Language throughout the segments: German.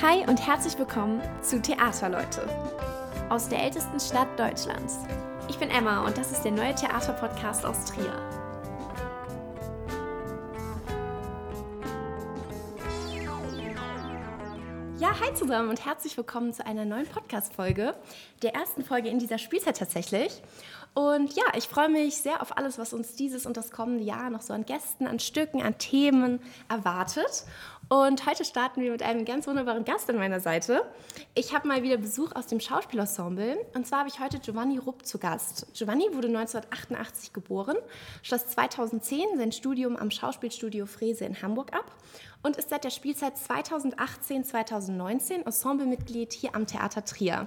Hi und herzlich willkommen zu Theaterleute aus der ältesten Stadt Deutschlands. Ich bin Emma und das ist der neue Theaterpodcast aus Trier. Ja, hi zusammen und herzlich willkommen zu einer neuen Podcast-Folge, der ersten Folge in dieser Spielzeit tatsächlich. Und ja, ich freue mich sehr auf alles, was uns dieses und das kommende Jahr noch so an Gästen, an Stücken, an Themen erwartet. Und heute starten wir mit einem ganz wunderbaren Gast an meiner Seite. Ich habe mal wieder Besuch aus dem Schauspielensemble. Und zwar habe ich heute Giovanni Rupp zu Gast. Giovanni wurde 1988 geboren, schloss 2010 sein Studium am Schauspielstudio Frese in Hamburg ab und ist seit der Spielzeit 2018-2019 Ensemblemitglied hier am Theater Trier.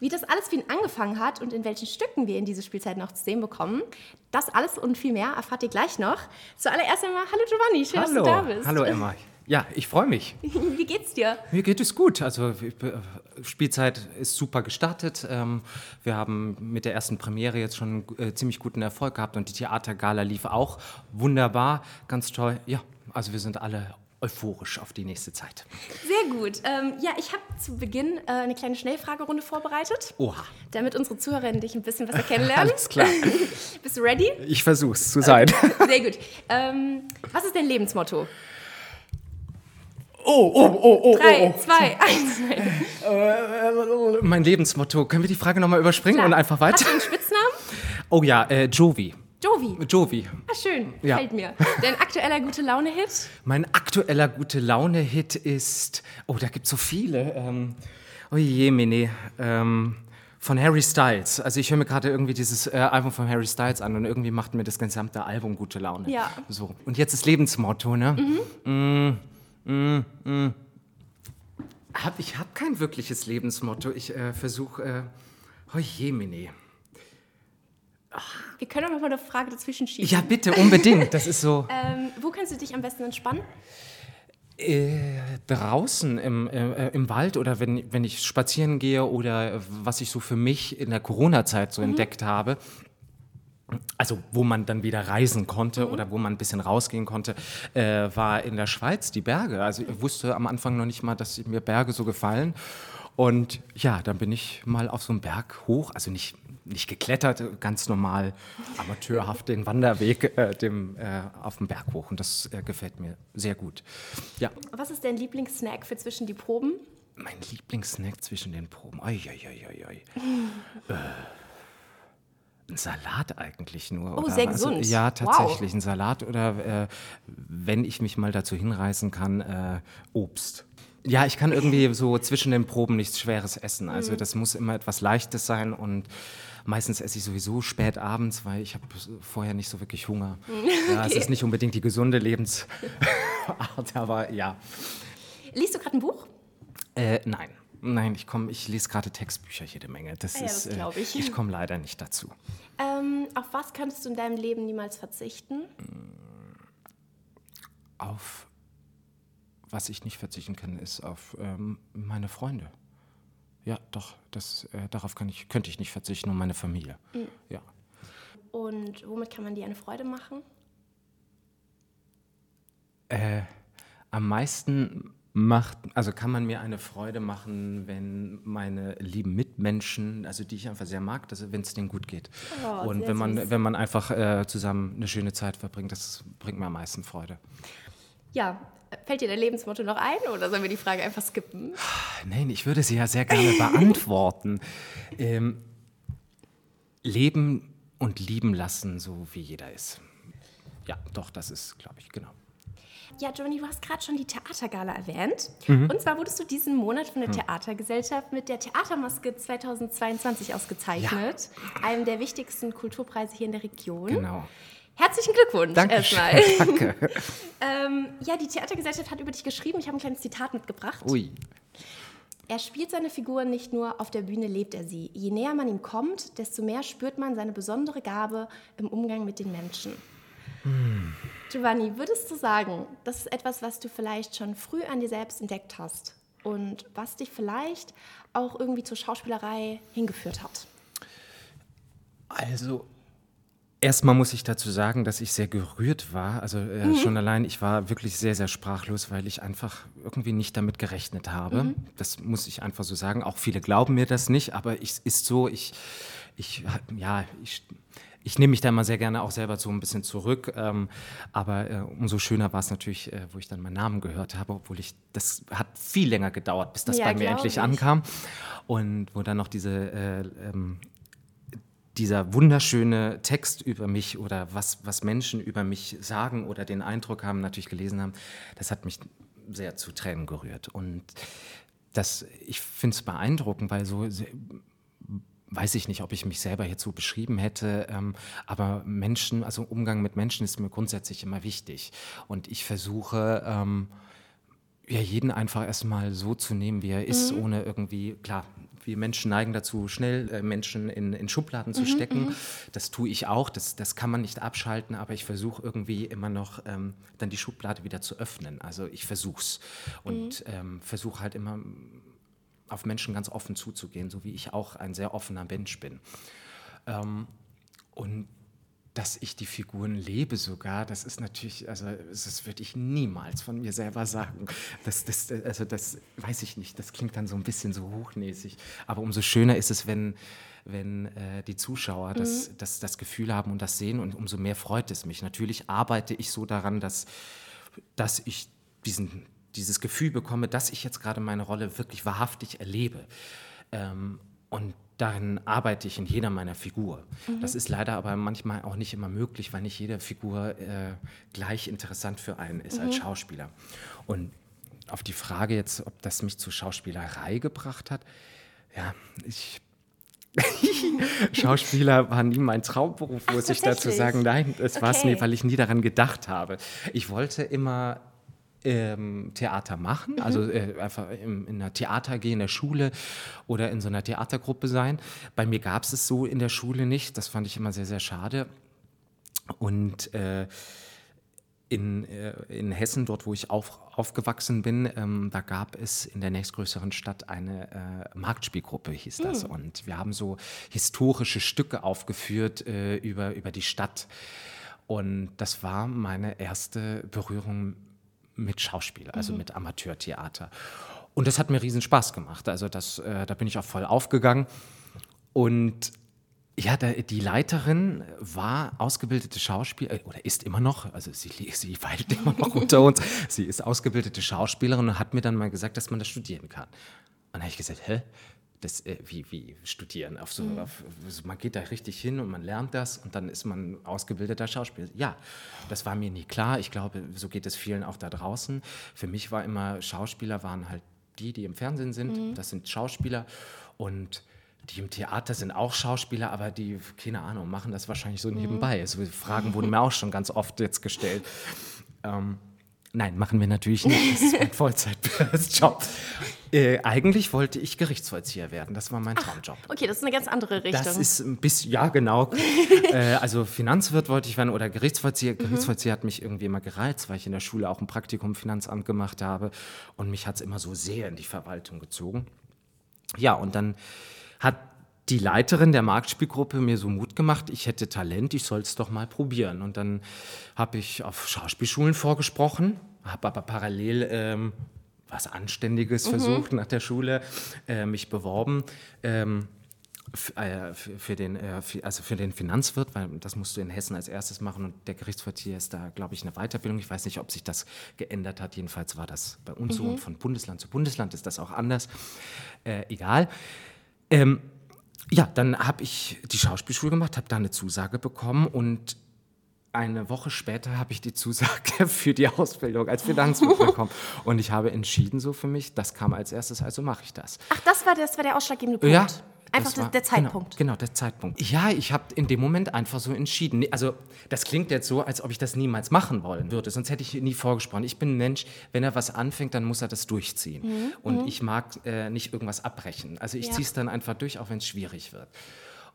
Wie das alles für ihn angefangen hat und in welchen Stücken wir in diese Spielzeit noch zu sehen bekommen, das alles und viel mehr erfahrt ihr gleich noch. Zuallererst einmal, hallo Giovanni, schön, hallo. dass du da bist. Hallo Emma. Ja, ich freue mich. Wie geht's dir? Mir geht es gut. Also äh, Spielzeit ist super gestartet. Ähm, wir haben mit der ersten Premiere jetzt schon äh, ziemlich guten Erfolg gehabt und die Theatergala lief auch wunderbar, ganz toll. Ja, also wir sind alle euphorisch auf die nächste Zeit. Sehr gut. Ähm, ja, ich habe zu Beginn äh, eine kleine Schnellfragerunde vorbereitet. Oha. Damit unsere Zuhörerinnen dich ein bisschen besser kennenlernen. Alles klar. Bist du ready? Ich versuch's zu sein. Okay. Sehr gut. Ähm, was ist dein Lebensmotto? Oh, oh, oh, oh. Drei, oh, oh. zwei, eins. Äh, mein Lebensmotto. Können wir die Frage nochmal überspringen Klar. und einfach weiter? Hast du einen Spitznamen? Oh ja, äh, Jovi. Jovi. Jovi. Ah, schön. Ja. Gefällt mir. Dein aktueller gute Laune-Hit? Mein aktueller gute Laune-Hit ist. Oh, da gibt es so viele. Ähm, oh je, Mene. Ähm, von Harry Styles. Also ich höre mir gerade irgendwie dieses äh, Album von Harry Styles an und irgendwie macht mir das gesamte Album gute Laune. Ja. So. Und jetzt das Lebensmotto, ne? Mhm. Mm, mm, mm. Hab, ich habe kein wirkliches Lebensmotto. Ich äh, versuche. Äh, oh. Wir können auch noch mal eine Frage dazwischen schieben. Ja, bitte, unbedingt. Das ist so. Ähm, wo kannst du dich am besten entspannen? Äh, draußen im, äh, im Wald oder wenn, wenn ich spazieren gehe oder was ich so für mich in der Corona-Zeit so entdeckt habe. Also wo man dann wieder reisen konnte oder wo man ein bisschen rausgehen konnte, äh, war in der Schweiz die Berge. Also ich wusste am Anfang noch nicht mal, dass mir Berge so gefallen. Und ja, dann bin ich mal auf so einen Berg hoch, also nicht, nicht geklettert, ganz normal, amateurhaft den Wanderweg äh, dem, äh, auf dem Berg hoch. Und das äh, gefällt mir sehr gut. Ja, Was ist dein Lieblingssnack für zwischen die Proben? mein Lieblingssnack zwischen den Proben. Oi, oi, oi, oi, oi. Ein Salat eigentlich nur. Oh, oder? sehr Also, gesund. ja, Wow. tatsächlich ein Salat oder äh, wenn ich mich mal dazu hinreißen kann, äh, Obst. Ja, ich kann irgendwie so zwischen den Proben nichts Schweres essen. Also Mhm. das muss immer etwas Leichtes sein und meistens esse ich sowieso spät abends, weil ich habe vorher nicht so wirklich Hunger. Ja, es ist nicht unbedingt die gesunde Lebensart, aber ja. Liest du gerade ein Buch? Äh, nein. Nein, ich komme, ich lese gerade Textbücher jede Menge. Das Ah ja, ist, das äh, ich. ich komme leider nicht dazu. Ähm, auf was könntest du in deinem Leben niemals verzichten? Auf was ich nicht verzichten kann, ist auf ähm, meine Freunde. Ja, doch, das, äh, darauf kann ich, könnte ich nicht verzichten und meine Familie. Mhm. Ja. Und womit kann man dir eine Freude machen? Äh, am meisten macht, also kann man mir eine Freude machen, wenn meine lieben Mitmenschen, also die ich einfach sehr mag, dass, wenn es denen gut geht. Oh, und wenn man, süß. wenn man einfach äh, zusammen eine schöne Zeit verbringt, das bringt mir am meisten Freude. Ja, fällt dir dein Lebensmotto noch ein oder sollen wir die Frage einfach skippen? Nein, ich würde sie ja sehr gerne beantworten. ähm, leben und lieben lassen, so wie jeder ist. Ja, doch, das ist, glaube ich, genau. Ja, Giovanni, du hast gerade schon die Theatergala erwähnt. Mhm. Und zwar wurdest du diesen Monat von der Theatergesellschaft mit der Theatermaske 2022 ausgezeichnet. Einem der wichtigsten Kulturpreise hier in der Region. Genau. Herzlichen Glückwunsch Dankeschön. erstmal. Danke. ähm, ja, die Theatergesellschaft hat über dich geschrieben. Ich habe ein kleines Zitat mitgebracht. Ui. Er spielt seine Figuren nicht nur, auf der Bühne lebt er sie. Je näher man ihm kommt, desto mehr spürt man seine besondere Gabe im Umgang mit den Menschen. Giovanni, würdest du sagen, das ist etwas, was du vielleicht schon früh an dir selbst entdeckt hast und was dich vielleicht auch irgendwie zur Schauspielerei hingeführt hat? Also, Erstmal muss ich dazu sagen, dass ich sehr gerührt war. Also äh, mhm. schon allein, ich war wirklich sehr, sehr sprachlos, weil ich einfach irgendwie nicht damit gerechnet habe. Mhm. Das muss ich einfach so sagen. Auch viele glauben mir das nicht, aber es ist so, ich, ich, ja, ich, ich nehme mich da immer sehr gerne auch selber so ein bisschen zurück. Ähm, aber äh, umso schöner war es natürlich, äh, wo ich dann meinen Namen gehört habe, obwohl ich, das hat viel länger gedauert, bis das ja, bei mir endlich ich. ankam. Und wo dann noch diese äh, ähm, dieser wunderschöne Text über mich oder was, was Menschen über mich sagen oder den Eindruck haben, natürlich gelesen haben, das hat mich sehr zu Tränen gerührt. Und das, ich finde es beeindruckend, weil so weiß ich nicht, ob ich mich selber so beschrieben hätte, ähm, aber Menschen, also Umgang mit Menschen ist mir grundsätzlich immer wichtig. Und ich versuche, ähm, ja, jeden einfach erstmal so zu nehmen, wie er ist, mhm. ohne irgendwie, klar, wir Menschen neigen dazu, schnell äh, Menschen in, in Schubladen zu mhm, stecken. Mhm. Das tue ich auch, das, das kann man nicht abschalten, aber ich versuche irgendwie immer noch ähm, dann die Schublade wieder zu öffnen. Also ich versuche es und mhm. ähm, versuche halt immer auf Menschen ganz offen zuzugehen, so wie ich auch ein sehr offener Mensch bin. Ähm, und dass ich die Figuren lebe sogar, das ist natürlich, also das würde ich niemals von mir selber sagen. Das, das, also das weiß ich nicht, das klingt dann so ein bisschen so hochnäsig. Aber umso schöner ist es, wenn, wenn äh, die Zuschauer das, mhm. das, das Gefühl haben und das sehen und umso mehr freut es mich. Natürlich arbeite ich so daran, dass, dass ich diesen, dieses Gefühl bekomme, dass ich jetzt gerade meine Rolle wirklich wahrhaftig erlebe. Ähm, und darin arbeite ich in jeder meiner Figur. Mhm. Das ist leider aber manchmal auch nicht immer möglich, weil nicht jede Figur äh, gleich interessant für einen ist mhm. als Schauspieler. Und auf die Frage jetzt, ob das mich zur Schauspielerei gebracht hat, ja, ich Schauspieler war nie mein Traumberuf, muss Ach, ich dazu sagen. Nein, es okay. war es nie, weil ich nie daran gedacht habe. Ich wollte immer ähm, Theater machen, mhm. also äh, einfach im, in einer Theater gehen, in der Schule oder in so einer Theatergruppe sein. Bei mir gab es es so in der Schule nicht, das fand ich immer sehr, sehr schade. Und äh, in, äh, in Hessen, dort wo ich auf, aufgewachsen bin, ähm, da gab es in der nächstgrößeren Stadt eine äh, Marktspielgruppe, hieß das. Mhm. Und wir haben so historische Stücke aufgeführt äh, über, über die Stadt. Und das war meine erste Berührung mit Schauspiel, also mhm. mit Amateurtheater. Und das hat mir riesen Spaß gemacht. Also das, äh, da bin ich auch voll aufgegangen. Und ja, da, die Leiterin war ausgebildete Schauspielerin, äh, oder ist immer noch, also sie, sie weilt immer noch unter uns, sie ist ausgebildete Schauspielerin und hat mir dann mal gesagt, dass man das studieren kann. Und da habe ich gesagt, hä? Das, äh, wie, wie studieren. Auf so, mhm. auf, man geht da richtig hin und man lernt das und dann ist man ausgebildeter Schauspieler. Ja, das war mir nie klar. Ich glaube, so geht es vielen auch da draußen. Für mich war immer, Schauspieler waren halt die, die im Fernsehen sind. Mhm. Das sind Schauspieler und die im Theater sind auch Schauspieler, aber die, keine Ahnung, machen das wahrscheinlich so mhm. nebenbei. Also Fragen wurden mir auch schon ganz oft jetzt gestellt. Ähm, Nein, machen wir natürlich nicht. Das ist mein Vollzeitjob. Äh, eigentlich wollte ich Gerichtsvollzieher werden. Das war mein Ach, Traumjob. Okay, das ist eine ganz andere Richtung. Das ist ein bisschen, ja, genau. äh, also Finanzwirt wollte ich werden oder Gerichtsvollzieher. Mhm. Gerichtsvollzieher hat mich irgendwie immer gereizt, weil ich in der Schule auch ein Praktikum im Finanzamt gemacht habe. Und mich hat es immer so sehr in die Verwaltung gezogen. Ja, und dann hat die Leiterin der Marktspielgruppe mir so Mut gemacht, ich hätte Talent, ich soll es doch mal probieren. Und dann habe ich auf Schauspielschulen vorgesprochen, habe aber parallel ähm, was Anständiges mhm. versucht nach der Schule, äh, mich beworben. Ähm, äh, für, den, äh, also für den Finanzwirt, weil das musst du in Hessen als erstes machen und der Gerichtsvollzieher ist da, glaube ich, eine Weiterbildung. Ich weiß nicht, ob sich das geändert hat. Jedenfalls war das bei uns mhm. so und von Bundesland zu Bundesland ist das auch anders. Äh, egal. Ähm, ja, dann habe ich die Schauspielschule gemacht, habe da eine Zusage bekommen und eine Woche später habe ich die Zusage für die Ausbildung als Finanzwirt bekommen. Und ich habe entschieden so für mich, das kam als erstes, also mache ich das. Ach, das war, das war der ausschlaggebende Punkt? Ja, Einfach war, der genau, Zeitpunkt. Genau, genau, der Zeitpunkt. Ja, ich habe in dem Moment einfach so entschieden. Also das klingt jetzt so, als ob ich das niemals machen wollen würde. Sonst hätte ich nie vorgesprochen. Ich bin ein Mensch, wenn er was anfängt, dann muss er das durchziehen. Mhm. Und mhm. ich mag äh, nicht irgendwas abbrechen. Also ich ja. ziehe es dann einfach durch, auch wenn es schwierig wird.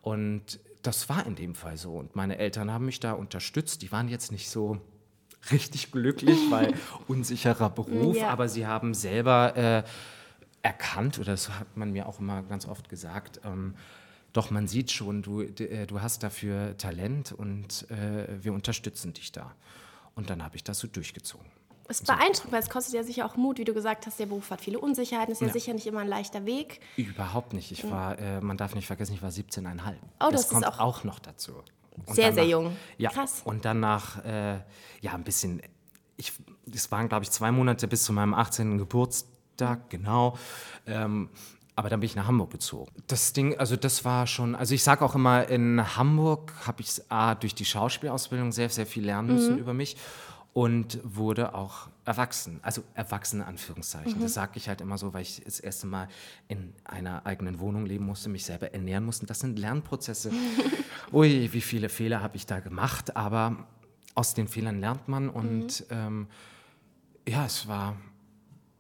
Und das war in dem Fall so. Und meine Eltern haben mich da unterstützt. Die waren jetzt nicht so richtig glücklich, weil unsicherer Beruf, ja. aber sie haben selber... Äh, erkannt, oder das hat man mir auch immer ganz oft gesagt, ähm, doch man sieht schon, du, äh, du hast dafür Talent und äh, wir unterstützen dich da. Und dann habe ich das so durchgezogen. Es beeindruckt, weil es kostet ja sicher auch Mut, wie du gesagt hast, der Beruf hat viele Unsicherheiten, ist ja, ja. sicher nicht immer ein leichter Weg. Überhaupt nicht. Ich war, äh, man darf nicht vergessen, ich war 17,5. Oh, das, das kommt ist auch, auch noch dazu. Und sehr, danach, sehr jung. Ja, Krass. Und danach, äh, ja, ein bisschen, ich, es waren, glaube ich, zwei Monate bis zu meinem 18. Geburtstag, genau. Ähm, aber dann bin ich nach Hamburg gezogen. Das Ding, also das war schon, also ich sage auch immer, in Hamburg habe ich A, durch die Schauspielausbildung sehr, sehr viel lernen müssen mhm. über mich und wurde auch erwachsen, also erwachsene Anführungszeichen. Mhm. Das sage ich halt immer so, weil ich das erste Mal in einer eigenen Wohnung leben musste, mich selber ernähren musste. Das sind Lernprozesse. Ui, wie viele Fehler habe ich da gemacht, aber aus den Fehlern lernt man und mhm. ähm, ja, es war,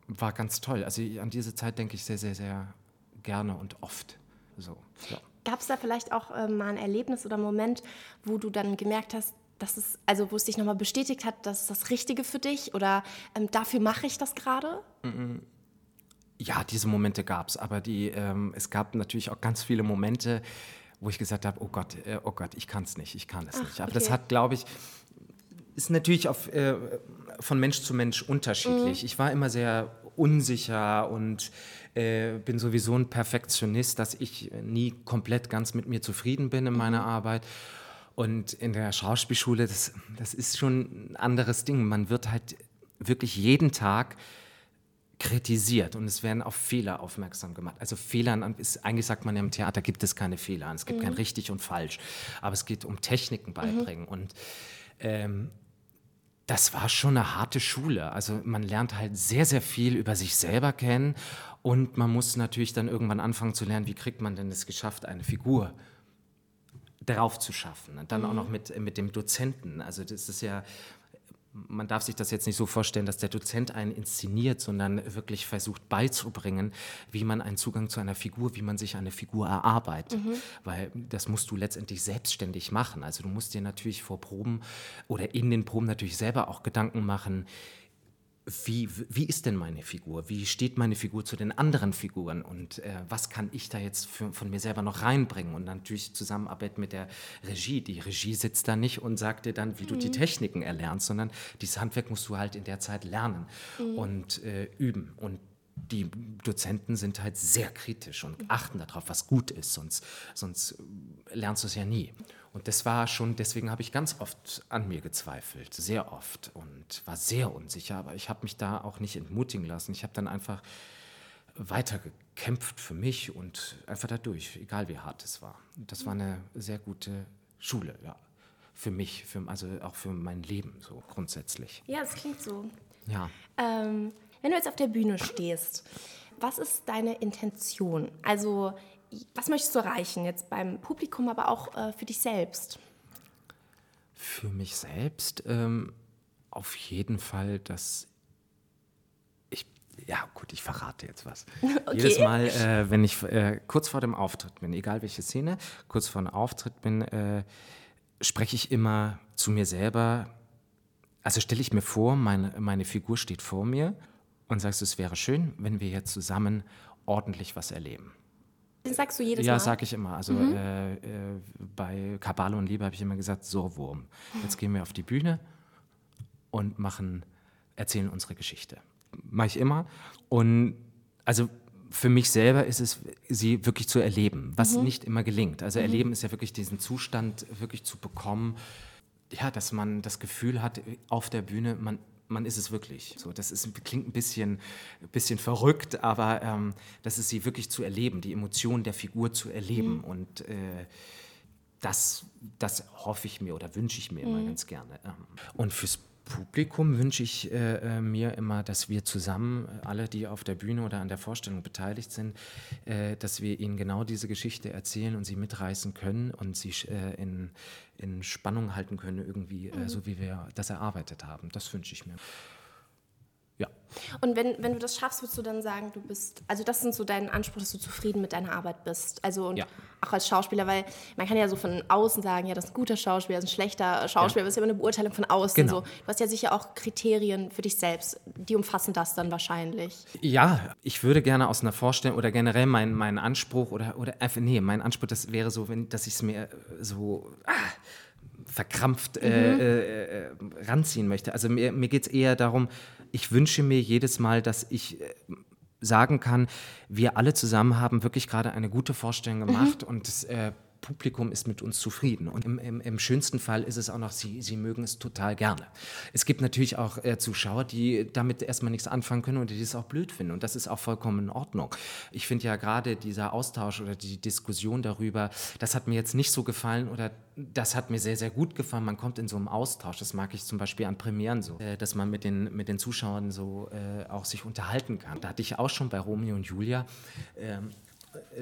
war ganz toll. Also an diese Zeit denke ich sehr, sehr, sehr gerne und oft. So, ja. Gab es da vielleicht auch äh, mal ein Erlebnis oder Moment, wo du dann gemerkt hast, dass es, also wo es dich nochmal bestätigt hat, dass es das Richtige für dich oder ähm, dafür mache ich das gerade? Ja, diese Momente gab es, aber die, ähm, es gab natürlich auch ganz viele Momente, wo ich gesagt habe, oh Gott, äh, oh Gott, ich kann es nicht, ich kann es nicht. Aber okay. das hat, glaube ich, ist natürlich auf, äh, von Mensch zu Mensch unterschiedlich. Mhm. Ich war immer sehr unsicher und äh, bin sowieso ein Perfektionist, dass ich nie komplett ganz mit mir zufrieden bin in meiner mhm. Arbeit. Und in der Schauspielschule, das, das ist schon ein anderes Ding. Man wird halt wirklich jeden Tag kritisiert und es werden auf Fehler aufmerksam gemacht. Also Fehler, ist, eigentlich sagt man ja im Theater gibt es keine Fehler, es gibt mhm. kein richtig und falsch, aber es geht um Techniken beibringen mhm. und ähm, das war schon eine harte Schule. Also man lernt halt sehr, sehr viel über sich selber kennen und man muss natürlich dann irgendwann anfangen zu lernen, wie kriegt man denn es geschafft, eine Figur darauf zu schaffen. Und dann mhm. auch noch mit, mit dem Dozenten. Also das ist ja, man darf sich das jetzt nicht so vorstellen, dass der Dozent einen inszeniert, sondern wirklich versucht beizubringen, wie man einen Zugang zu einer Figur, wie man sich eine Figur erarbeitet. Mhm. Weil das musst du letztendlich selbstständig machen. Also du musst dir natürlich vor Proben oder in den Proben natürlich selber auch Gedanken machen, wie, wie ist denn meine Figur? Wie steht meine Figur zu den anderen Figuren? Und äh, was kann ich da jetzt für, von mir selber noch reinbringen? Und natürlich Zusammenarbeit mit der Regie. Die Regie sitzt da nicht und sagt dir dann, wie mhm. du die mhm. Techniken erlernst, sondern dieses Handwerk musst du halt in der Zeit lernen mhm. und äh, üben. Und die Dozenten sind halt sehr kritisch und achten darauf, was gut ist, sonst, sonst lernst du es ja nie. Und das war schon, deswegen habe ich ganz oft an mir gezweifelt, sehr oft und war sehr unsicher, aber ich habe mich da auch nicht entmutigen lassen. Ich habe dann einfach weiter gekämpft für mich und einfach dadurch, egal wie hart es war. Das war eine sehr gute Schule, ja. Für mich, für, also auch für mein Leben so grundsätzlich. Ja, es klingt so. Ja. Ähm, wenn du jetzt auf der Bühne stehst, was ist deine Intention? Also was möchtest du erreichen jetzt beim Publikum, aber auch äh, für dich selbst? Für mich selbst ähm, auf jeden Fall, dass ich, ja gut, ich verrate jetzt was. Okay. Jedes Mal, äh, wenn ich äh, kurz vor dem Auftritt bin, egal welche Szene, kurz vor dem Auftritt bin, äh, spreche ich immer zu mir selber, also stelle ich mir vor, meine, meine Figur steht vor mir und sagst, es wäre schön, wenn wir jetzt zusammen ordentlich was erleben. Den sagst du jedes ja, Mal? Ja, sag ich immer. Also mhm. äh, äh, bei Kabale und Liebe habe ich immer gesagt, so Wurm. Jetzt gehen wir auf die Bühne und machen, erzählen unsere Geschichte. Mache ich immer. Und also für mich selber ist es, sie wirklich zu erleben, was mhm. nicht immer gelingt. Also mhm. erleben ist ja wirklich diesen Zustand wirklich zu bekommen, ja, dass man das Gefühl hat, auf der Bühne, man man ist es wirklich. So, das ist, klingt ein bisschen, bisschen verrückt, aber ähm, das ist sie wirklich zu erleben, die Emotionen der Figur zu erleben. Mhm. Und äh, das, das hoffe ich mir oder wünsche ich mir mhm. immer ganz gerne. Ähm, und fürs Publikum wünsche ich äh, äh, mir immer, dass wir zusammen, äh, alle, die auf der Bühne oder an der Vorstellung beteiligt sind, äh, dass wir ihnen genau diese Geschichte erzählen und sie mitreißen können und sie äh, in, in Spannung halten können, irgendwie, äh, mhm. so wie wir das erarbeitet haben. Das wünsche ich mir. Ja. Und wenn, wenn du das schaffst, würdest du dann sagen, du bist, also das sind so dein Anspruch, dass du zufrieden mit deiner Arbeit bist. Also und Ja. auch als Schauspieler, weil man kann ja so von außen sagen, ja, das ist ein guter Schauspieler, das ist ein schlechter Schauspieler, das ist ja immer eine Beurteilung von außen. Genau. So. Du hast ja sicher auch Kriterien für dich selbst, die umfassen das dann wahrscheinlich. Ja, ich würde gerne aus einer Vorstellung oder generell mein, mein Anspruch oder, oder einfach, nee, mein Anspruch, das wäre so, wenn, dass ich es mir äh, so ah, verkrampft äh, äh, äh, ranziehen möchte. Also mir, mir geht es eher darum, ich wünsche mir jedes Mal, dass ich äh, sagen kann, wir alle zusammen haben wirklich gerade eine gute Vorstellung gemacht und das äh, Publikum ist mit uns zufrieden. Und im, im, im schönsten Fall ist es auch noch, sie, sie mögen es total gerne. Es gibt natürlich auch äh, Zuschauer, die damit erstmal nichts anfangen können und die es auch blöd finden. Und das ist auch vollkommen in Ordnung. Ich finde ja gerade dieser Austausch oder die Diskussion darüber, das hat mir jetzt nicht so gefallen oder das hat mir sehr, sehr gut gefallen. Man kommt in so einem Austausch. Das mag ich zum Beispiel an Premieren so, äh, dass man mit den, mit den Zuschauern so äh, auch sich unterhalten kann. Da hatte ich auch schon bei Romeo und Julia. Ähm,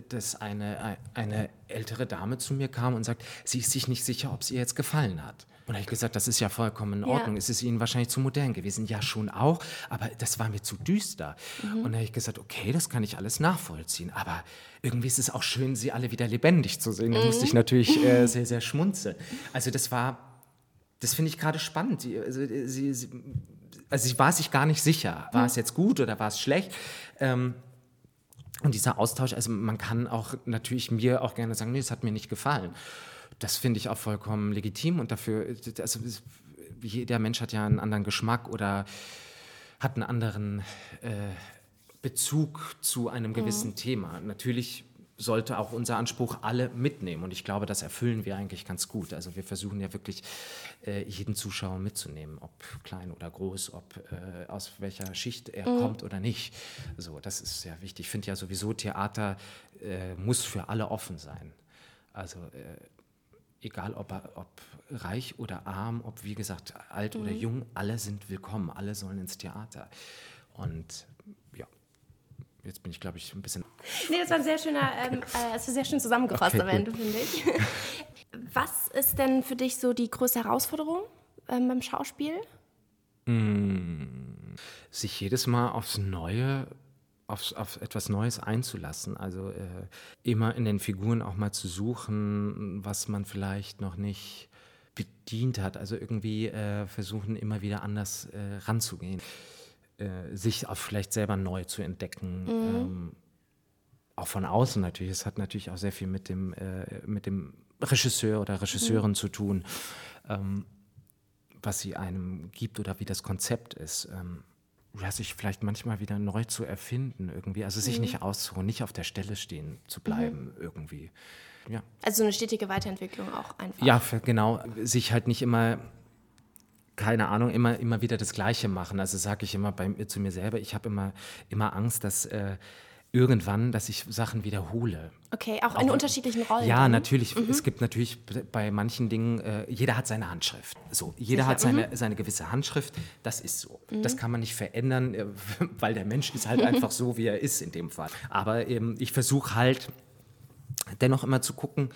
dass eine, eine ältere Dame zu mir kam und sagt, sie ist sich nicht sicher, ob es ihr jetzt gefallen hat. Und habe ich gesagt, das ist ja vollkommen in Ja. Ordnung. Es ist Ihnen wahrscheinlich zu modern gewesen. Ja, schon auch, aber das war mir zu düster. Mhm. Und habe ich gesagt, okay, das kann ich alles nachvollziehen. Aber irgendwie ist es auch schön, Sie alle wieder lebendig zu sehen. Da musste Mhm. ich natürlich äh, sehr, sehr schmunzeln. Also das war, das finde ich gerade spannend. Sie, also, sie, sie, also sie war sich gar nicht sicher, war es jetzt gut oder war es schlecht. Ähm, und dieser Austausch, also man kann auch natürlich mir auch gerne sagen, nee, es hat mir nicht gefallen. Das finde ich auch vollkommen legitim und dafür, also jeder Mensch hat ja einen anderen Geschmack oder hat einen anderen äh, Bezug zu einem gewissen Thema. Natürlich sollte auch unser Anspruch alle mitnehmen und ich glaube, das erfüllen wir eigentlich ganz gut. Also wir versuchen ja wirklich jeden Zuschauer mitzunehmen, ob klein oder groß, ob äh, aus welcher Schicht er kommt oder nicht. So, das ist sehr wichtig. Ich finde ja sowieso Theater äh, muss für alle offen sein. Also äh, egal ob, ob reich oder arm, ob wie gesagt alt oder jung, alle sind willkommen, alle sollen ins Theater. Und ja, jetzt bin ich glaube ich ein bisschen Nee, das war ein sehr schöner, ähm, äh, sehr schön zusammengefasst Okay, am Ende, finde ich. Was ist denn für dich so die größte Herausforderung ähm, beim Schauspiel? sich jedes Mal aufs Neue, aufs, auf etwas Neues einzulassen. Also äh, immer in den Figuren auch mal zu suchen, was man vielleicht noch nicht bedient hat. Also irgendwie äh, versuchen, immer wieder anders äh, ranzugehen. Äh, sich auch vielleicht selber neu zu entdecken. Ähm, auch von außen natürlich. Es hat natürlich auch sehr viel mit dem, äh, mit dem Regisseur oder Regisseurin zu tun, ähm, was sie einem gibt oder wie das Konzept ist. Ähm, ja, sich vielleicht manchmal wieder neu zu erfinden irgendwie. Also sich nicht auszuruhen, nicht auf der Stelle stehen zu bleiben irgendwie. Ja. Also so eine stetige Weiterentwicklung auch einfach. Ja, für, genau. Sich halt nicht immer, keine Ahnung, immer, immer wieder das Gleiche machen. Also sage ich immer bei, zu mir selber, ich habe immer, immer Angst, dass äh, irgendwann, dass ich Sachen wiederhole. Okay, auch in unterschiedlichen Rollen. Ja, dann? natürlich. Es gibt natürlich bei manchen Dingen, äh, jeder hat seine Handschrift. So, jeder Sicher, hat seine, seine gewisse Handschrift. Das ist so. Das kann man nicht verändern, äh, weil der Mensch ist halt einfach so, wie er ist in dem Fall. Aber ähm, ich versuche halt dennoch immer zu gucken,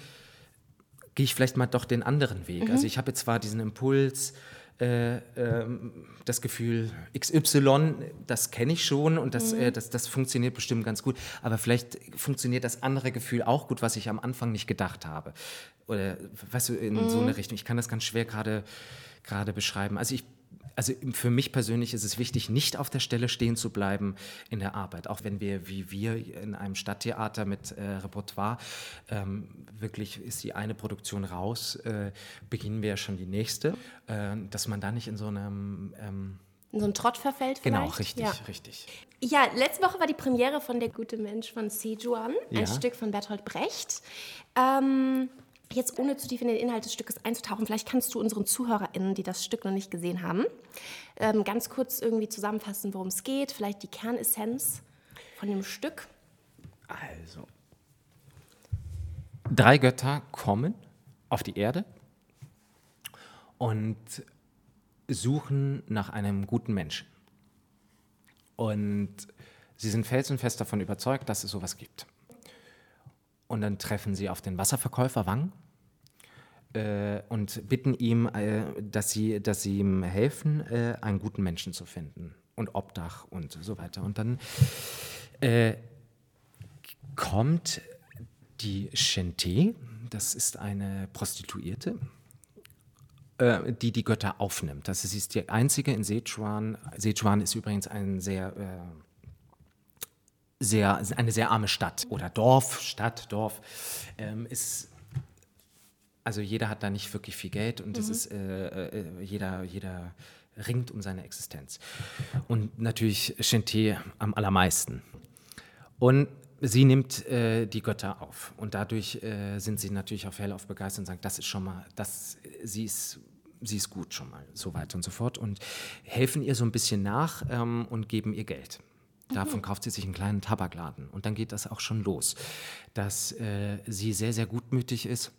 gehe ich vielleicht mal doch den anderen Weg. Also ich habe jetzt zwar diesen Impuls, äh, ähm, das Gefühl XY, das kenne ich schon und das, äh, das, das funktioniert bestimmt ganz gut, aber vielleicht funktioniert das andere Gefühl auch gut, was ich am Anfang nicht gedacht habe. Oder weißt du, in so eine Richtung. Ich kann das ganz schwer gerade gerade beschreiben. Also ich also für mich persönlich ist es wichtig, nicht auf der Stelle stehen zu bleiben in der Arbeit. Auch wenn wir, wie wir in einem Stadttheater mit äh, Repertoire, ähm, wirklich ist die eine Produktion raus, äh, beginnen wir ja schon die nächste, äh, dass man da nicht in so einem... Ähm, In so einen Trott verfällt vielleicht? genau, richtig, Ja. richtig. Ja, letzte Woche war die Premiere von Der gute Mensch von Sejuan, ein Ja. Stück von Bertolt Brecht. Ähm, jetzt ohne zu tief in den Inhalt des Stückes einzutauchen, vielleicht kannst du unseren ZuhörerInnen, die das Stück noch nicht gesehen haben, ähm, ganz kurz irgendwie zusammenfassen, worum es geht, vielleicht die Kernessenz von dem Stück. Also. Drei Götter kommen auf die Erde und suchen nach einem guten Menschen. Und sie sind felsenfest davon überzeugt, dass es sowas gibt. Und dann treffen sie auf den Wasserverkäufer Wang äh, und bitten ihm, äh, dass, sie, dass sie ihm helfen, äh, einen guten Menschen zu finden. und Obdach und so weiter. Und dann äh, kommt die Shente, das ist eine Prostituierte, äh, die die Götter aufnimmt. Das ist, die einzige in Sichuan. Sichuan ist übrigens ein sehr, äh, sehr, eine sehr arme Stadt oder Dorf, Stadt, Dorf. Ähm, ist, also jeder hat da nicht wirklich viel Geld und es mhm. ist äh, äh, jeder, jeder ringt um seine Existenz. Und natürlich Shente am allermeisten. Und sie nimmt äh, die Götter auf und dadurch äh, sind sie natürlich auf hellauf begeistert und sagen, das ist schon mal, das, sie ist sie ist gut schon mal, so weiter und so fort. Und helfen ihr so ein bisschen nach ähm, und geben ihr Geld. Davon mhm. kauft sie sich einen kleinen Tabakladen. Und dann geht das auch schon los, dass äh, sie sehr, sehr gutmütig ist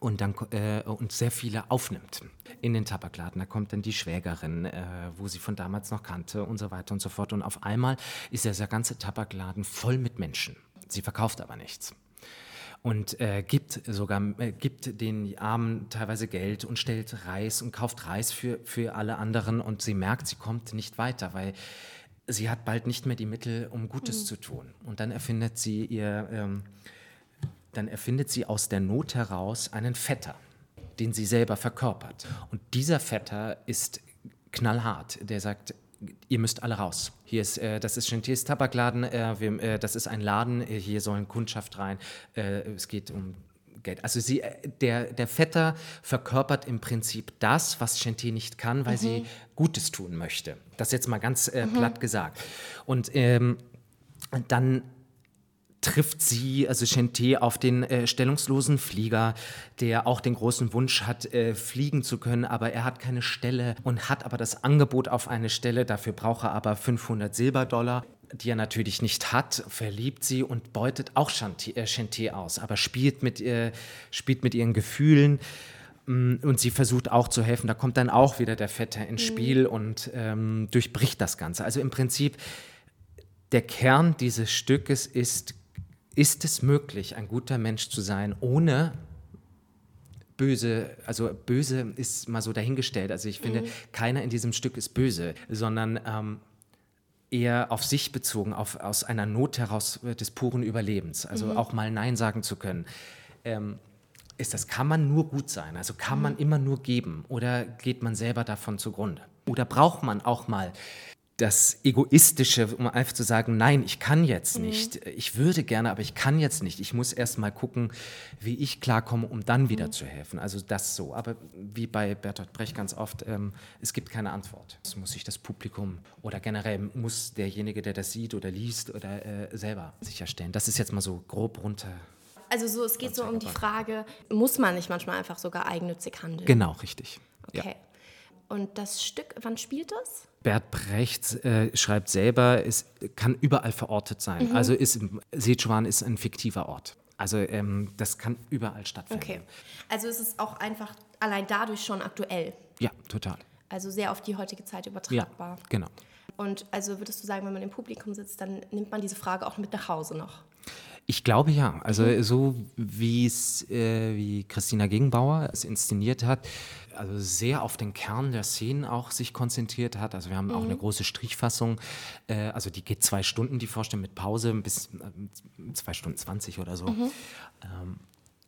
und, dann, äh, und sehr viele aufnimmt in den Tabakladen. Da kommt dann die Schwägerin, äh, wo sie von damals noch kannte und so weiter und so fort. Und auf einmal ist dieser ganze Tabakladen voll mit Menschen. Sie verkauft aber nichts und äh, gibt sogar äh, gibt den Armen teilweise Geld und stellt Reis und kauft Reis für, für alle anderen und sie merkt, sie kommt nicht weiter, weil sie hat bald nicht mehr die Mittel, um Gutes mhm. zu tun. Und dann erfindet sie ihr, ähm, dann erfindet sie aus der Not heraus einen Vetter, den sie selber verkörpert. Und dieser Vetter ist knallhart. Der sagt, ihr müsst alle raus. Hier ist, äh, das ist Chantiers Tabakladen, äh, wir, äh, das ist ein Laden, äh, hier sollen Kundschaft rein. Äh, es geht um Geld. Also sie, äh, der, der Vetter verkörpert im Prinzip das, was Chantier nicht kann, weil mhm. sie Gutes tun möchte. Das jetzt mal ganz mhm. platt gesagt. Und ähm, dann trifft sie, also Chanté, auf den äh, stellungslosen Flieger, der auch den großen Wunsch hat, äh, fliegen zu können, aber er hat keine Stelle und hat aber das Angebot auf eine Stelle. Dafür braucht er aber 500 Silberdollar die er natürlich nicht hat, verliebt sie und beutet auch Chanté, äh, aus, aber spielt mit, äh, spielt mit ihren Gefühlen mm, und sie versucht auch zu helfen. Da kommt dann auch wieder der Vetter ins mhm. Spiel und ähm, durchbricht das Ganze. Also im Prinzip, der Kern dieses Stückes ist ist es möglich, ein guter Mensch zu sein, ohne böse, also böse ist mal so dahingestellt. Also ich finde, mhm. keiner in diesem Stück ist böse, sondern ähm, eher auf sich bezogen, auf, aus einer Not heraus des puren Überlebens. Also mhm. auch mal Nein sagen zu können. Ähm, ist das, kann man nur gut sein? Also kann mhm. man immer nur geben oder geht man selber davon zugrunde? Oder braucht man auch mal das Egoistische, um einfach zu sagen, nein, ich kann jetzt mhm. nicht. Ich würde gerne, aber ich kann jetzt nicht. Ich muss erst mal gucken, wie ich klarkomme, um dann wieder mhm. zu helfen. Also das so. Aber wie bei Bertolt Brecht ganz oft, ähm, es gibt keine Antwort. Das muss sich das Publikum oder generell muss derjenige, der das sieht oder liest oder äh, selber sicherstellen. Das ist jetzt mal so grob runter. Also so, es geht so um die Frage, muss man nicht manchmal einfach sogar eigennützig handeln? Genau, richtig. Okay. Ja. Und das Stück, wann spielt das? Bert Brecht äh, schreibt selber, es kann überall verortet sein. Mhm. Also ist Sichuan ist ein fiktiver Ort. Also ähm, das kann überall stattfinden. Okay. Also ist es auch einfach allein dadurch schon aktuell. Ja, total. Also sehr auf die heutige Zeit übertragbar. Ja, genau. Und also würdest du sagen, wenn man im Publikum sitzt, dann nimmt man diese Frage auch mit nach Hause noch? Ich glaube ja. Also mhm. so wie es äh, wie Christina Gegenbauer es inszeniert hat, also sehr auf den Kern der Szenen auch sich konzentriert hat. Also wir haben mhm. auch eine große Strichfassung, äh, also die geht zwei Stunden, die Vorstellung mit Pause bis äh, zwei Stunden zwanzig oder so. Mhm. Ähm,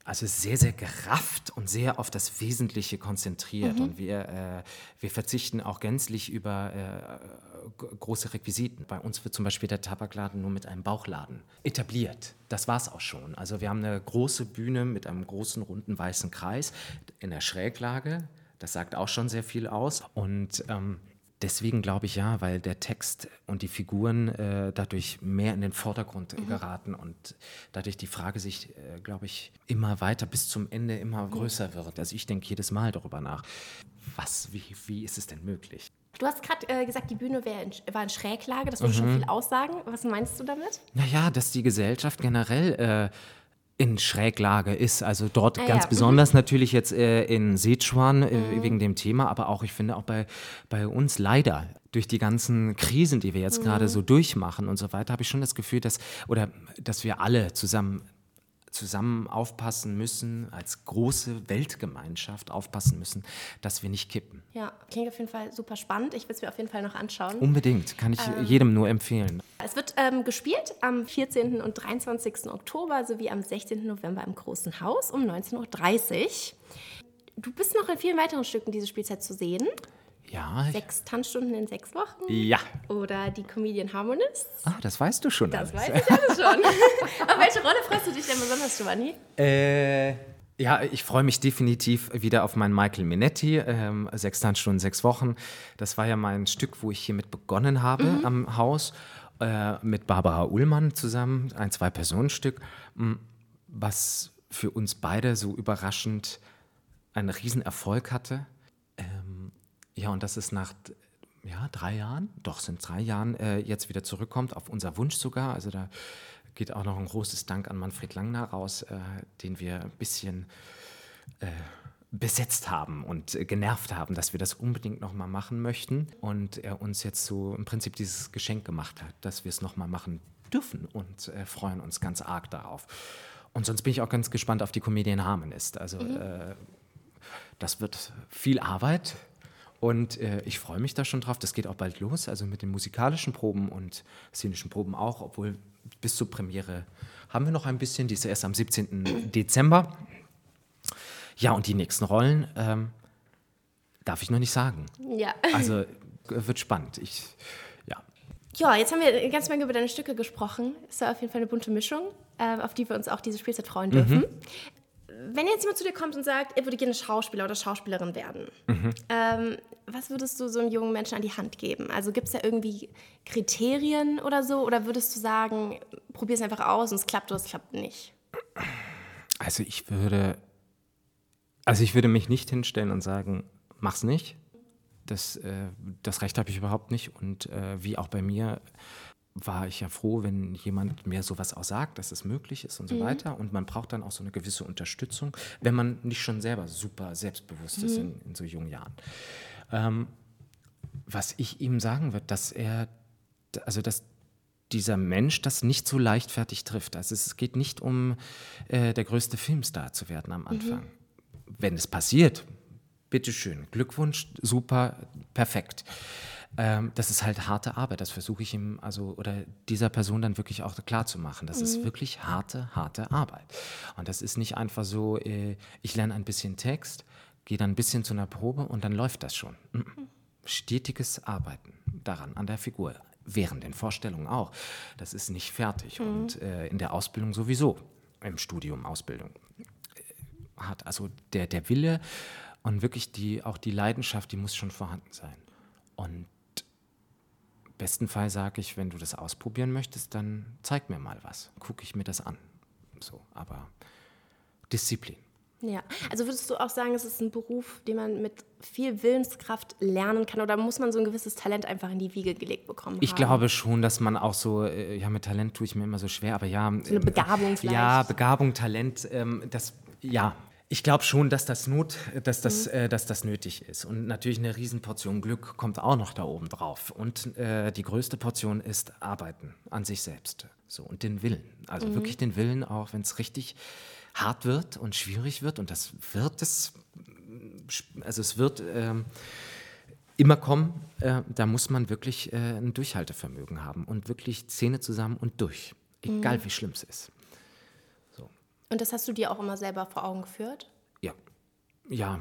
also sehr, sehr gerafft und sehr auf das Wesentliche konzentriert. Mhm. Und wir, äh, wir verzichten auch gänzlich über äh, große Requisiten. Bei uns wird zum Beispiel der Tabakladen nur mit einem Bauchladen etabliert. Das war es auch schon. Also wir haben eine große Bühne mit einem großen runden weißen Kreis in der Schräglage. Das sagt auch schon sehr viel aus. Und ähm, deswegen glaube ich ja, weil der Text und die Figuren äh, dadurch mehr in den Vordergrund mhm. geraten und dadurch die Frage sich, äh, glaube ich, immer weiter bis zum Ende immer mhm. größer wird. Also ich denke jedes Mal darüber nach, was, wie, wie ist es denn möglich? Du hast gerade äh, gesagt, die Bühne in, war in Schräglage, das würde mhm. schon viel aussagen. Was meinst du damit? Naja, dass die Gesellschaft generell äh, in Schräglage ist. Also dort ah, ganz ja. besonders mhm. natürlich jetzt äh, in Sichuan äh, mhm. wegen dem Thema, aber auch, ich finde, auch bei, bei uns leider durch die ganzen Krisen, die wir jetzt mhm. gerade so durchmachen und so weiter, habe ich schon das Gefühl, dass, oder dass wir alle zusammen zusammen aufpassen müssen, als große Weltgemeinschaft aufpassen müssen, dass wir nicht kippen. Ja, klingt auf jeden Fall super spannend. Ich will es mir auf jeden Fall noch anschauen. Unbedingt, kann ich ähm, jedem nur empfehlen. Es wird ähm, gespielt am 14. und 23. Oktober sowie am 16. November im Großen Haus um 19.30 Uhr. Du bist noch in vielen weiteren Stücken diese Spielzeit zu sehen. Ja. Sechs Tanzstunden in sechs Wochen. Ja. Oder die Comedian Harmonists. Ah, das weißt du schon. Das alles. weiß ich alles schon. Auf welche Rolle freust du dich denn besonders, Giovanni? Äh. Ja, ich freue mich definitiv wieder auf meinen Michael Minetti, ähm, sechs Tanzstunden, sechs Wochen. Das war ja mein Stück, wo ich hiermit begonnen habe mhm. am Haus, äh, mit Barbara Ullmann zusammen, ein Zwei-Personen-Stück, was für uns beide so überraschend einen Riesenerfolg hatte. Ja, und dass es nach ja, drei Jahren, doch sind drei Jahren, äh, jetzt wieder zurückkommt, auf unser Wunsch sogar. Also da geht auch noch ein großes Dank an Manfred Langner raus, äh, den wir ein bisschen äh, besetzt haben und genervt haben, dass wir das unbedingt nochmal machen möchten. Und er uns jetzt so im Prinzip dieses Geschenk gemacht hat, dass wir es nochmal machen dürfen und äh, freuen uns ganz arg darauf. Und sonst bin ich auch ganz gespannt auf die Comedian Harmonist. Also mhm. Äh, das wird viel Arbeit und äh, ich freue mich da schon drauf. Das geht auch bald los, also mit den musikalischen Proben und szenischen Proben auch, obwohl bis zur Premiere haben wir noch ein bisschen. Die ist erst am 17. Dezember. Ja, und die nächsten Rollen ähm, darf ich noch nicht sagen. Ja. Also wird spannend. Ich, ja. Ja, jetzt haben wir eine ganze Menge über deine Stücke gesprochen. Ist ja auf jeden Fall eine bunte Mischung, äh, auf die wir uns auch diese Spielzeit freuen dürfen. Mhm wenn jetzt jemand zu dir kommt und sagt, er würde gerne Schauspieler oder Schauspielerin werden, mhm. ähm, was würdest du so einem jungen Menschen an die Hand geben? Also gibt es da irgendwie Kriterien oder so? Oder würdest du sagen, probier es einfach aus und es klappt oder es klappt nicht? Also ich würde, also ich würde mich nicht hinstellen und sagen, mach's nicht. Das, äh, das Recht habe ich überhaupt nicht. Und äh, wie auch bei mir war ich ja froh, wenn jemand mir sowas auch sagt, dass es möglich ist und so mhm. weiter. Und man braucht dann auch so eine gewisse Unterstützung, wenn man nicht schon selber super selbstbewusst mhm. ist in, in, so jungen Jahren. Ähm, was ich ihm sagen würde, dass er, also dass dieser Mensch das nicht so leichtfertig trifft. Also es geht nicht um äh, der größte Filmstar zu werden am Anfang. Mhm. Wenn es passiert, bitteschön, Glückwunsch, super, perfekt ähm, das ist halt harte Arbeit. Das versuche ich ihm, also oder dieser Person dann wirklich auch klar zu machen. Das mhm. ist wirklich harte, harte Arbeit. Und das ist nicht einfach so, äh, ich lerne ein bisschen Text, gehe dann ein bisschen zu einer Probe und dann läuft das schon. Stetiges Arbeiten daran, an der Figur. Während den Vorstellungen auch. Das ist nicht fertig. Mhm. Und äh, in der Ausbildung sowieso. Im Studium, Ausbildung. Äh, hat also der, der Wille und wirklich die, auch die Leidenschaft, die muss schon vorhanden sein. Und besten Fall sage ich, wenn du das ausprobieren möchtest, dann zeig mir mal was. Gucke ich mir das an. So, aber Disziplin. Ja, also würdest du auch sagen, es ist ein Beruf, den man mit viel Willenskraft lernen kann oder muss man so ein gewisses Talent einfach in die Wiege gelegt bekommen? Ich haben? glaube schon, dass man auch so, äh, ja, mit Talent tue ich mir immer so schwer, aber ja. So eine Begabung vielleicht. Ja, Begabung, Talent, ähm, das, ja, ich glaube schon, dass das, Not, dass, das, mhm. äh, dass das nötig ist. Und natürlich eine Riesenportion Glück kommt auch noch da oben drauf. Und äh, die größte Portion ist Arbeiten an sich selbst. So, und den Willen. Also mhm. wirklich den Willen, auch wenn es richtig hart wird und schwierig wird. Und das wird es, also es wird äh, immer kommen. Äh, da muss man wirklich äh, ein Durchhaltevermögen haben und wirklich Zähne zusammen und durch. Egal mhm. wie schlimm es ist. Und das hast du dir auch immer selber vor Augen geführt? Ja. Ja,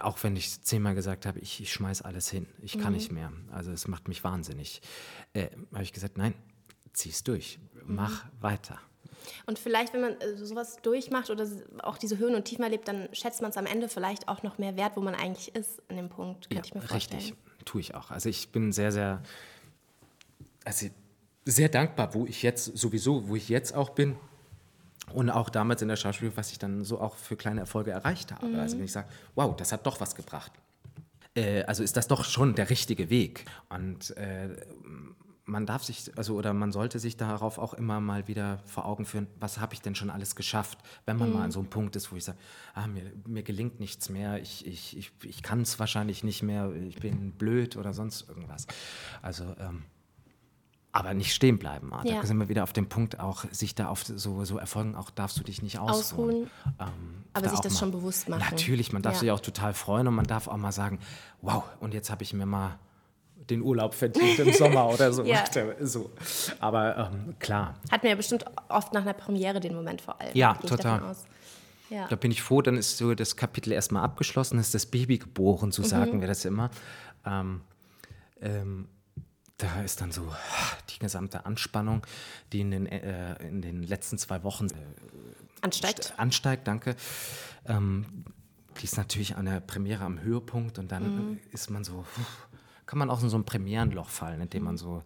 auch wenn ich zehnmal gesagt habe, ich, ich schmeiß alles hin, ich kann mhm. nicht mehr. Also es macht mich wahnsinnig. Äh, habe ich gesagt, nein, zieh's durch, mach mhm. weiter. Und vielleicht, wenn man äh, sowas durchmacht oder auch diese Höhen und Tiefen erlebt, dann schätzt man es am Ende vielleicht auch noch mehr wert, wo man eigentlich ist an dem Punkt, könnte ja, ich mir vorstellen. Richtig, tue ich auch. Also ich bin sehr, sehr, also sehr dankbar, wo ich jetzt sowieso, wo ich jetzt auch bin und auch damals in der Schauspielschule, was ich dann so auch für kleine Erfolge erreicht habe. Mhm. Also wenn ich sage, wow, das hat doch was gebracht. Äh, also ist das doch schon der richtige Weg. Und äh, man darf sich, also oder man sollte sich darauf auch immer mal wieder vor Augen führen, was habe ich denn schon alles geschafft, wenn man mhm. mal an so einem Punkt ist, wo ich sage, ah, mir, mir gelingt nichts mehr, ich, ich, ich, ich kann es wahrscheinlich nicht mehr, ich bin blöd oder sonst irgendwas. Also ähm, aber nicht stehen bleiben. Ah, Ja. Da sind wir wieder auf dem Punkt, auch sich da auf so, so Erfolgen, auch darfst du dich nicht ausruhen. Ausruhen. Ähm, Aber da sich das mal- schon bewusst machen. Natürlich, man darf Ja. sich auch total freuen und man darf auch mal sagen, wow, und jetzt habe ich mir mal den Urlaub verdient im Sommer oder so. Ja. so. Aber ähm, klar, Hat man ja bestimmt oft nach einer Premiere den Moment vor allem. Ja, total. Ja. da bin ich froh, dann ist so das Kapitel erstmal abgeschlossen, ist das Baby geboren, Mhm. so sagen wir das immer. Ähm, ähm, da ist dann so die gesamte Anspannung, die in den, äh, in den letzten zwei Wochen äh, Ansteigt. ansteigt, danke. Ähm, die ist natürlich an der Premiere am Höhepunkt und dann Mhm. ist man so, kann man auch in so ein Premierenloch fallen, in dem man so ein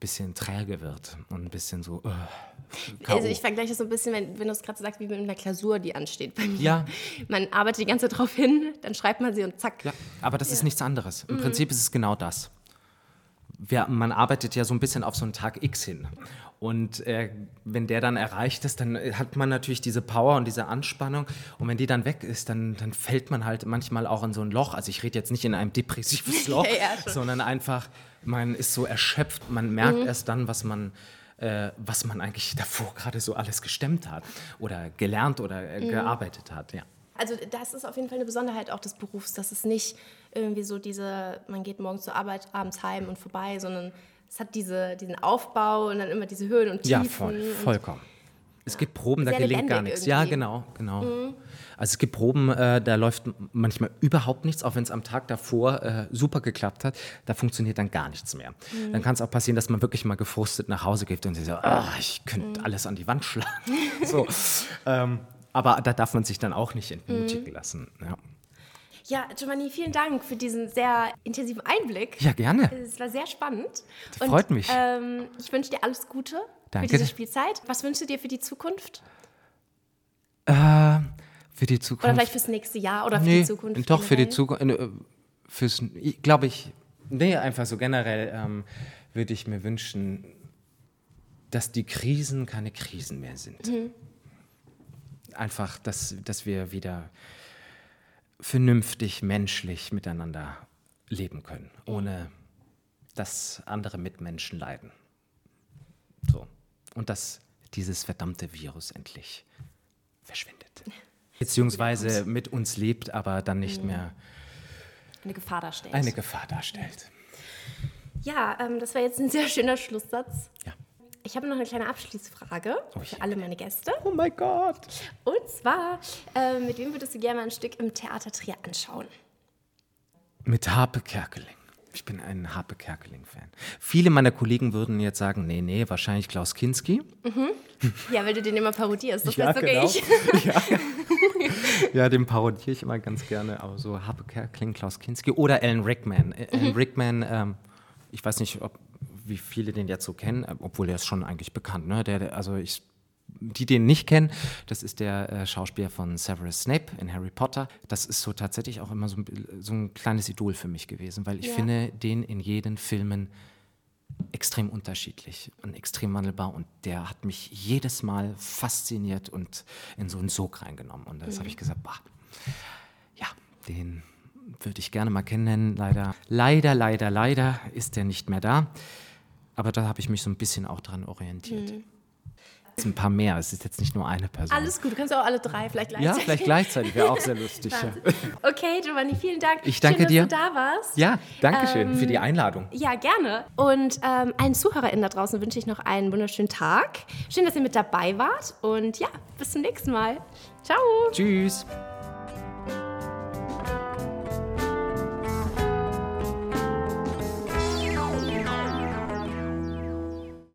bisschen träge wird und ein bisschen so, äh. Also ich vergleiche das so ein bisschen, wenn, wenn du es gerade so sagst, wie mit einer Klausur, die ansteht bei mir. Ja. Man arbeitet die ganze Zeit drauf hin, dann schreibt man sie und zack. Ja, aber das ist nichts anderes. Mhm. Im Prinzip ist es genau das. Wir, man arbeitet ja so ein bisschen auf so einen Tag X hin. Und äh, wenn der dann erreicht ist, dann äh, hat man natürlich diese Power und diese Anspannung. Und wenn die dann weg ist, dann, dann fällt man halt manchmal auch in so ein Loch. Also ich rede jetzt nicht in einem depressives Loch, Ja, ja, sondern einfach, man ist so erschöpft. Man merkt erst dann, was man, äh, was man eigentlich davor gerade so alles gestemmt hat oder gelernt oder äh, gearbeitet hat. Ja. Also das ist auf jeden Fall eine Besonderheit auch des Berufs, dass es nicht irgendwie so diese, man geht morgens zur Arbeit, abends heim und vorbei, sondern es hat diese, diesen Aufbau und dann immer diese Höhen und Tiefen. Ja, voll, vollkommen. Es gibt Proben, da gelingt gar nichts. Ja, irgendwie. Mhm. genau, genau. Also es gibt Proben, äh, da läuft manchmal überhaupt nichts, auch wenn es am Tag davor äh, super geklappt hat, da funktioniert dann gar nichts mehr. Mhm. Dann kann es auch passieren, dass man wirklich mal gefrustet nach Hause geht und sich so, ah, ich Mhm. könnte alles an die Wand schlagen. so. ähm, aber da darf man sich dann auch nicht entmutigen Mhm. lassen. Ja. Ja, Giovanni, vielen Dank für diesen sehr intensiven Einblick. ja, gerne. Es war sehr spannend. Das freut mich. Ähm, ich wünsche dir alles Gute Danke. für diese Spielzeit. Was wünschst du dir für die Zukunft? Äh, für die Zukunft. Oder vielleicht fürs nächste Jahr oder für nee, die Zukunft? Doch, für die generell? Zukunft. Fürs, glaube ich, nee, einfach so generell ähm, würde ich mir wünschen, dass die Krisen keine Krisen mehr sind. Mhm. Einfach, dass, dass wir wieder vernünftig, menschlich miteinander leben können, ohne dass andere Mitmenschen leiden. So. Und dass dieses verdammte Virus endlich verschwindet. Beziehungsweise mit uns lebt, aber dann nicht mehr Eine Gefahr darstellt. eine Gefahr darstellt. ja, ähm, das war jetzt ein sehr schöner Schlusssatz. Ja. Ich habe noch eine kleine Abschließfrage Oh, für alle meine Gäste. Oh mein Gott. Und zwar, äh, mit wem würdest du gerne mal ein Stück im Theater Trier anschauen? Mit Harpe Kerkeling. Ich bin ein Harpe Kerkeling-Fan. Viele meiner Kollegen würden jetzt sagen, nee, nee, wahrscheinlich Klaus Kinski. Ja, weil du den immer parodierst. Das Ja, wär's sogar genau. ich. Ja, den parodiere ich immer ganz gerne. Aber so Harpe Kerkeling, Klaus Kinski oder Alan Rickman. Äh, Alan Rickman, ähm, ich weiß nicht, ob, wie viele den jetzt so kennen, äh, obwohl der ist schon eigentlich bekannt. Ne? Der, der, also ich, die den nicht kennen, das ist der äh, Schauspieler von Severus Snape in Harry Potter. Das ist so tatsächlich auch immer so ein, so ein kleines Idol für mich gewesen, weil ich Ja. finde den in jeden Filmen extrem unterschiedlich und extrem wandelbar und der hat mich jedes Mal fasziniert und in so einen Sog reingenommen und das habe ich gesagt, bah, ja, den würde ich gerne mal kennenlernen. Leider, leider, leider, leider ist der nicht mehr da, aber da habe ich mich so ein bisschen auch dran orientiert. Es sind ein paar mehr, es ist jetzt nicht nur eine Person. Alles gut, du kannst auch alle drei vielleicht ja, gleichzeitig. vielleicht gleichzeitig, wäre auch sehr lustig. ja. Okay, Giovanni, vielen Dank. Ich danke Schön, dir. dass du da warst. Ja, danke schön Ähm, für die Einladung. Ja, gerne. Und ähm, allen ZuhörerInnen da draußen wünsche ich noch einen wunderschönen Tag. Schön, dass ihr mit dabei wart. Und ja, bis zum nächsten Mal. Ciao. Tschüss.